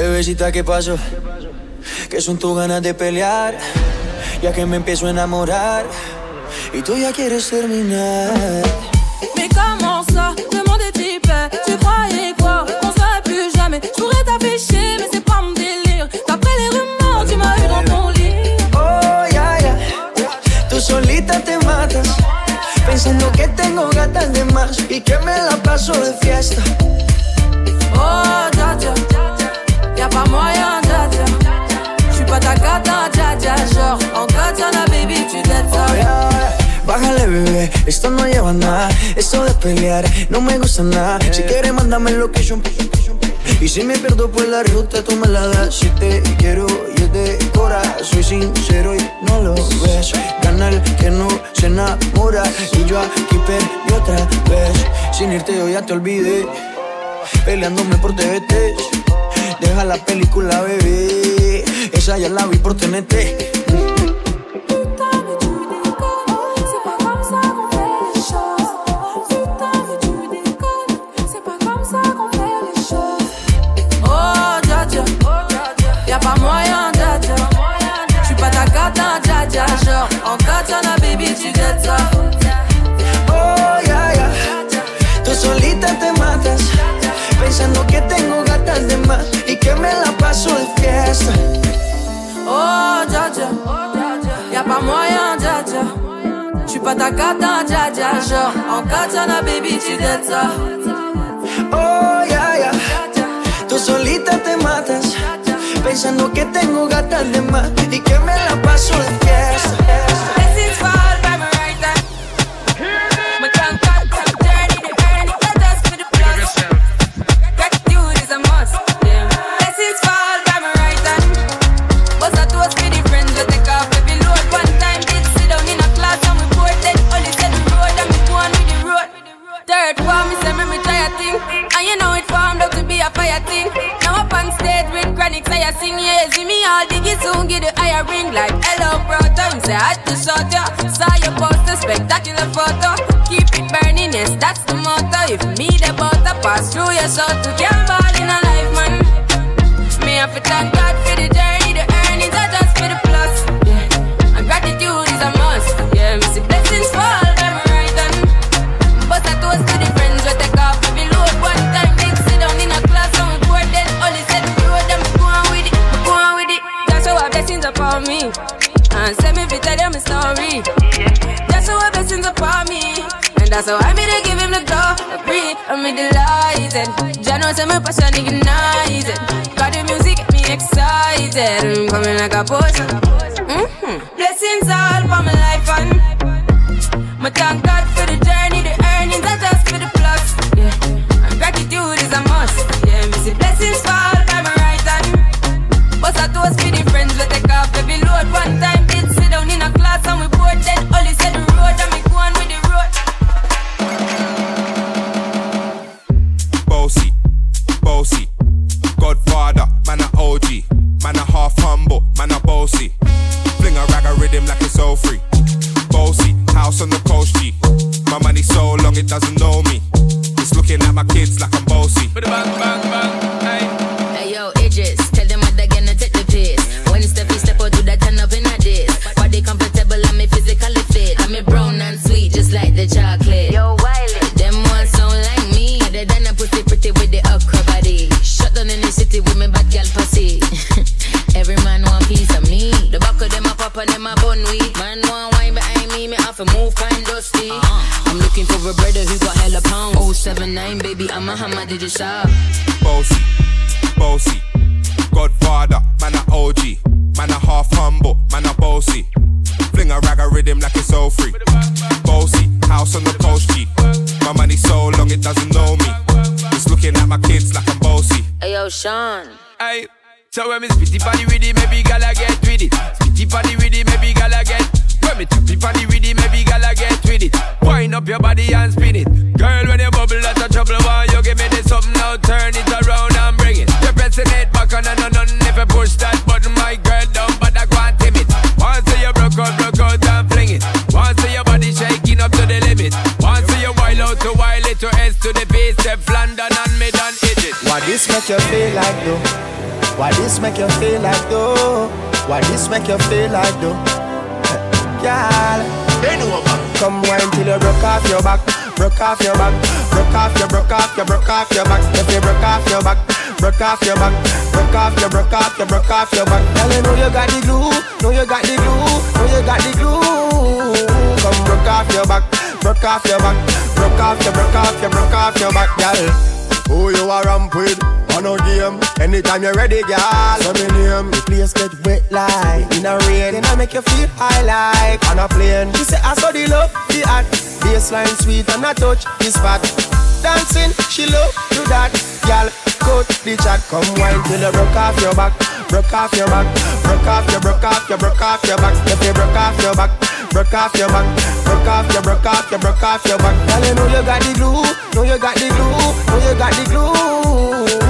Bebecita, ¿qué pasó? Que son tus ganas de pelear, ya que me empiezo a enamorar y tú ya quieres terminar. Mais comment ça, le monde est type Tu croyais quoi Qu'on serait plus jamais. Je pourrais t'afficher mais c'est pas mon délire. D'après les rumeurs tu m'as eu dans ton lit. Oh, ya, ya. Tú solita te matas Pensando que tengo gatas de más Y que me la paso de fiesta. Oh, dja dja Y'a pas moyen, dja dja J'suis pas ta gata, dja dja Genre, en katana, baby, tu ça Bájale, bebé, esto no lleva nada. Esto de pelear no me gusta nada. Si quieres, mándame location. Y si me pierdo por la ruta, tú me la das. Si te quiero y es de cora, soy sincero y no lo ves. Gana el que no se enamora. Y yo aquí perdí otra vez. Sin irte, yo ya te olvidé. Peleándome por TVT. Deja la película, bebé. Esa ya la vi por TNT. Dja dja. Genre, en katana, baby, tu. Oh, ya, ya. Tú solita te matas. Pensando que tengo gatas de más. Y que me la paso de fiesta. See me all diggy soon get the higher ring like hello brother. Me say I had to shut ya, saw your poster, spectacular photo. Keep it burning, yes that's the motto. If me the butter pass through your soul to can't ball in a life man. Me have to thank And that's how I made to give him the glory. I'm me delighted. Jano say my passion ignited. Got the music get me excited. I'm coming like a potion. Mm-hmm. Blessings all for my life and my thank God for the journey, did you shop? Bossy, bossy, Godfather, man a OG, man a half humble, man a bossy. Fling a rag a rhythm like it's all free. Bossy, house on the coast G. My money so long it doesn't know me. It's looking at my kids like I'm bossy. Hey yo, Sean. Aye. So when me spitty body with it, maybe gala get with it. Spitty body with it, maybe gala get. When me tippy body with it, maybe gala get with it. Wind up your body and spin it. Girl, when you bubble, that's a trouble. Why you give me this something now? Turn it around and bring it. You're pressing it back on and on and if you push that button, my girl down, but I can't tame it. Once you broke out, broke out and fling it. Once your body shaking up to the limit. Once you wild out to wild it to S to the base, step London and mid and it. Why this make you feel like though? Why this make you feel like though? Why this make you feel like though? Girl, come wine till you broke off your back, broke off your back, broke off your, broke off your, broke off your back. If you broke off your back, broke off your back, broke off your, broke off your, broke off your back. Girl, you know you got the glue, know you got the glue, know you got the glue. Come broke off your back, broke off your back, broke off your, broke off your, broke off your back, girl. Who you are ramp with? No game. Anytime you're ready, girl. So me name. The place get wet like in a rain. Then I make you feel high like on a plane. She say I saw the love, the art. Baseline sweet and I touch the spot. Dancing, she love do that. Girl, cut the chat. Come wine till you broke off your back. Broke off your back. Broke off your, broke off your, broke off your back. If you broke off your back. Broke off your back, broke off your, broke off your, broke off your back. Girl, you know you got the glue, know you got the glue, know you got the glue.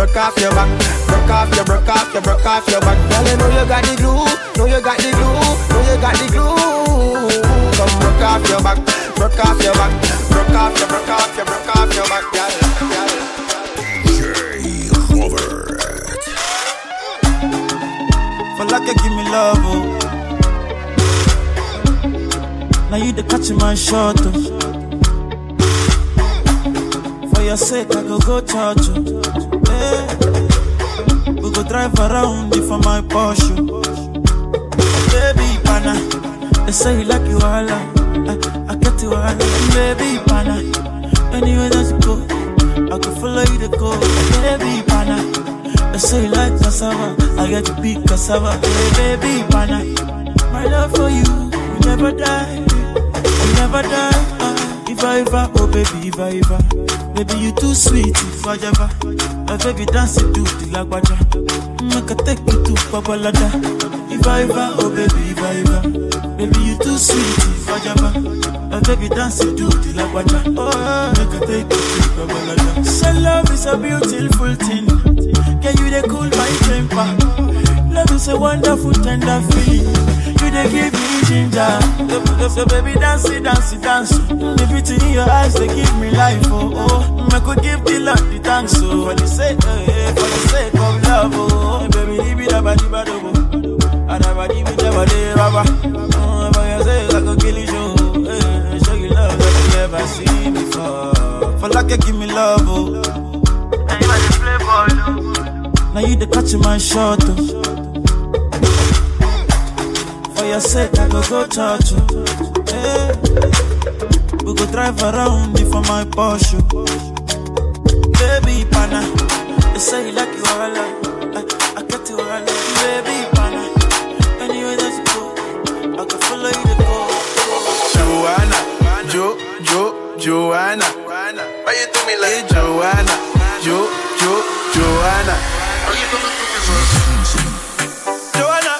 broke off your back, broke off your, broke off your, broke off your back. Girl, you know you got the glue, know you got the glue, know you got the glue. Come broke off your back, broke off your back, broke off your, broke off your, broke off your back, girl. For like you give me love, oh. Now you the catch my shot, oh. For your sake, I go go church, oh. We go drive around you for my Porsche. Baby, pana, they say you like you all, I, I get you all, baby, pana. Anywhere that you go, I can follow you to go, baby, pana. They say you like cassava, I get to be cassava, hey, baby, pana. My love for you will never die, will never die. If oh baby, viva. Baby you too sweet, ever, my baby dance to the lagwaja, make I take you to Babalada. I oh baby, ever, baby you too sweet, ever, my baby dance to the lagwaja, oh make I take you to Babalada. Say love is a beautiful thing, can you they cool my temper? Love is a wonderful tender feeling. You they give me ginger. So, baby, dance it, dance it, dance. The beauty in your eyes, they give me life. Oh, oh. I could give the Lord the thanks. So, for the sake, eh, for the sake of love. Oh, baby, leave it body, body, And I body, with your body, rubber. Oh, for your sake, I could kill you, show. Eh, show you love that you never seen before. For like you give me love, oh. The. Now you the catch my shot, oh. For your sake, I go go church. Hey. Eh. We go drive around you for my Porsche. Baby, pana. They say you like you all I, I get you all Baby, pana. Anywhere that you go, I can follow you to go. Joanna, Jo, Jo, Joanna. Why you do me like Joanna? Jo, Jo, Joanna. Joanna,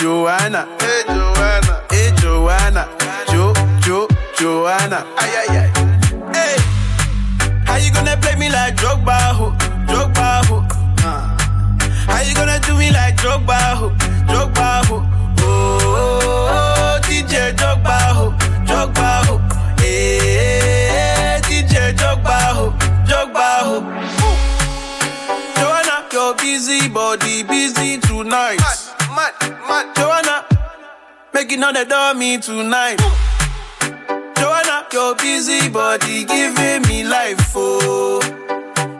Joanna? Hey Joanna, hey Joanna, Jo, Jo, Joanna? Ay ay ay. Hey, how you gonna play me like Drogba, ho, Drogba, ho? Uh. How you gonna do me like Drogba, ho, Drogba, ho? Oh, oh, oh, DJ Drogba, ho, Drogba, ho. Hey, DJ Drogba, ho, Drogba, ho. Ooh. Joanna, your busy body busy tonight. Mad, mad, mad. Joanna, making all the dummy tonight. Joanna, your busy body giving me life, oh,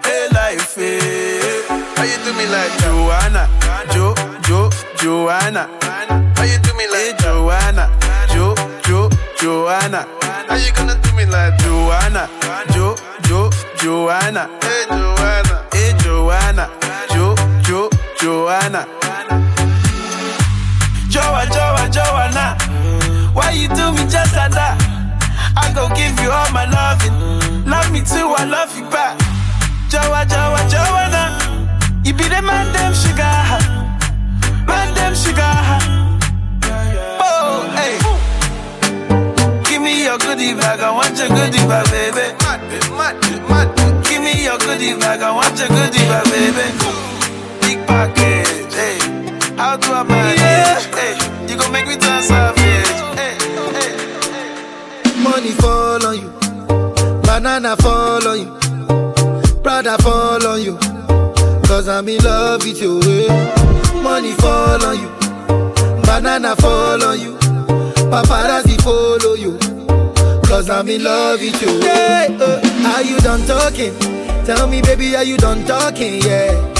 hey life, hey. How you do me like Joanna, Jo, Jo, Joanna? How you do me like hey, Joanna? Jo, Jo, Joanna. How you gonna do me like Joanna? Jo, Jo, Joanna. Hey, Joanna. Hey, Joanna. Jo, Jo, Joanna. Joa, Joa, Joanna. Why you do me just like that? I go give you all my loving. Love me too, I love you back. Joa, Joa, Joanna. You be the man, them sugar. Man, them sugar. Oh, hey. Give me your goodie bag, I want your goodie bag, baby. Give me your goodie bag, I want your goodie bag, baby. Big package, hey. How do I manage? You gon' make me turn savage. Money fall on you, banana fall on you, Prada fall on you. Cause I'm in love with you. Money fall on you, banana fall on you, paparazzi follow you. Cause I'm in love with you. Yeah, uh, are you done talking? Tell me, baby, are you done talking? Yeah.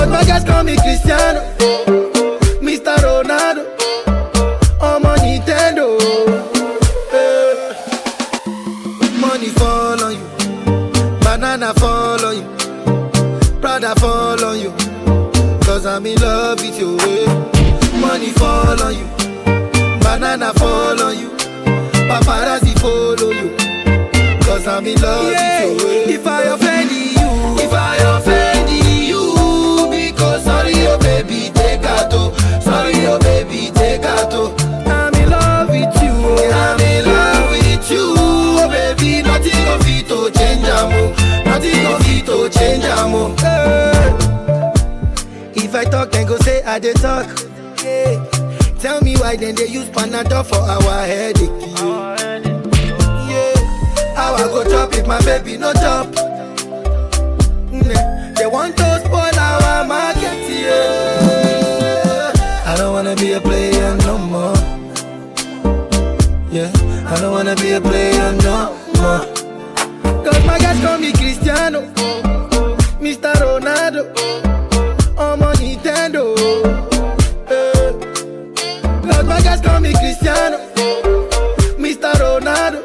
Cause my guys call me Cristiano, Mr. Ronaldo, I'm on Nintendo. Eh. Money fall on you, banana fall on you, Prada fall on you. Cause I'm in love with you. eh. Money fall on you, banana fall on you, paparazzi follow you. Cause I'm in love with you. eh. Dey talk. Yeah. Tell me why then they use Panadol for our headache. Yeah. How I go chop if my baby no chop? Nah. They want to spoil our market. Yeah. I don't wanna be a player no more. Yeah. I don't wanna be a player no more. Cause my guys call me Cristiano, Mr. Ronaldo. I'm on Cause guys call me Cristiano, Mr. Ronaldo.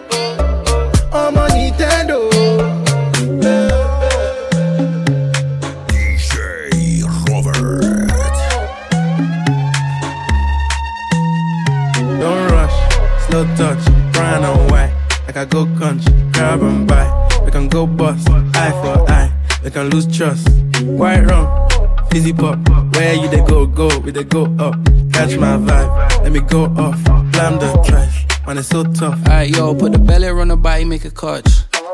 I'm on Nintendo. DJ Robert. Don't rush, slow touch, brown and white. Like I go country, grab and buy. We can go bust, eye for eye. We can lose trust. White rum, fizzy pop. Where you they go, go, we they go up. Catch my vibe, let me go off. Blam the trash, man, it's so tough. Alright, yo, put the belly on the body, make a catch.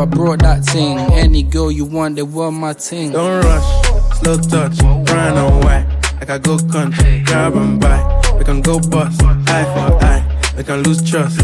I brought that thing. Any girl you want, they want my ting. Don't rush, slow touch, brown and white. I go country, grab and buy. We can go bust, eye for eye. We can lose trust.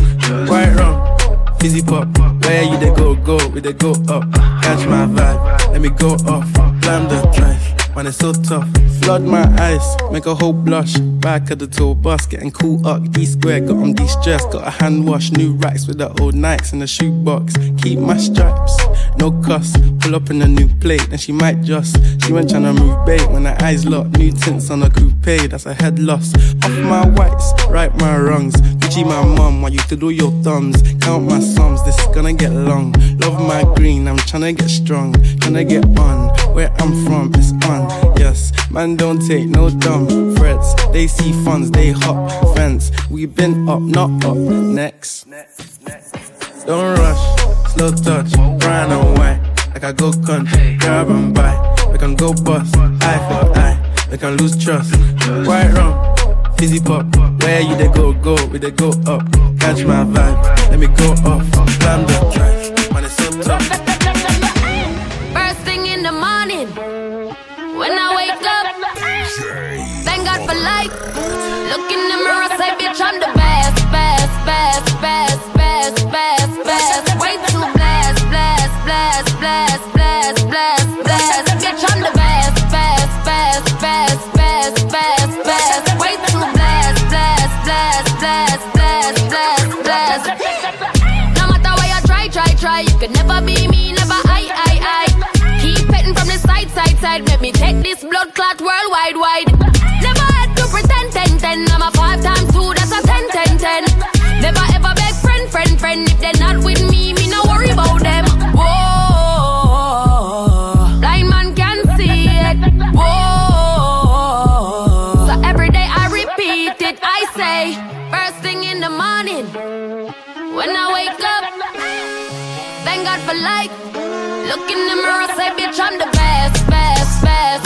White rum, fizzy pop. Where you they go, go, we they go up. Catch my vibe, let me go off. Blam the trash, man, it's so tough. Flood my eyes, make a whole blush. Back of the tour bus, getting cool up. D square, got on de stressed. Got a hand wash, new racks with the old Nikes in the shoebox. Keep my stripes, no cuss. Pull up in a new plate, then she might just. She went tryna move bait when her eyes locked. New tints on a coupe, that's a head loss. Off my whites, right my wrongs. Gucci my mum, while you to do your thumbs. Count my sums, this is gonna get long. Love my green, I'm tryna get strong. Tryna get on, where I'm from, it's on. Yes, man, don't take no dumb threats. They see funds, they hop fence. We been up, not up. Next. Don't rush, slow touch, brown and white. Like I go country, grab and buy. We can go bust, eye for eye. We can lose trust. White rum, fizzy pop. Where you they go, go, we they go up. Catch my vibe, let me go off. Slam the drive, man, it's so tough. So every day I repeat it. I say, first thing in the morning, when I wake up. Thank God for life. Look in the mirror, say, bitch, I'm the best, best, best,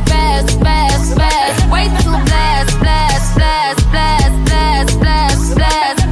best, best, best. Way too blessed, blessed, blessed, blessed, blessed, blessed, blessed.